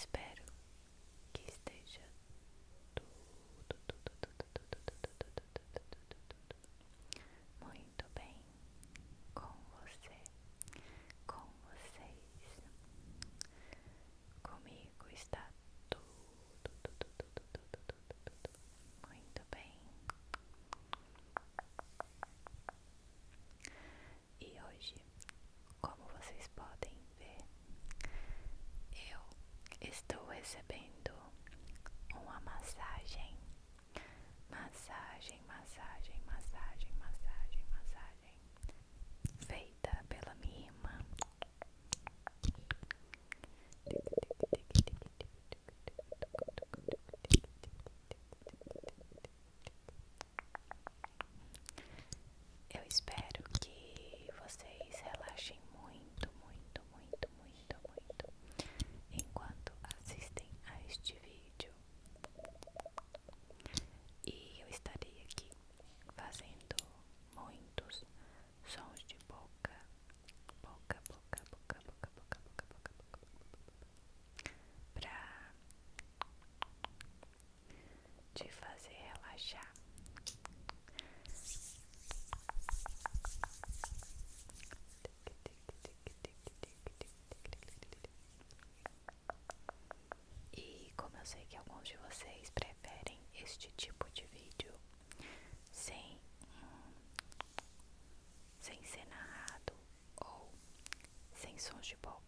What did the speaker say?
space. c'est bien intangible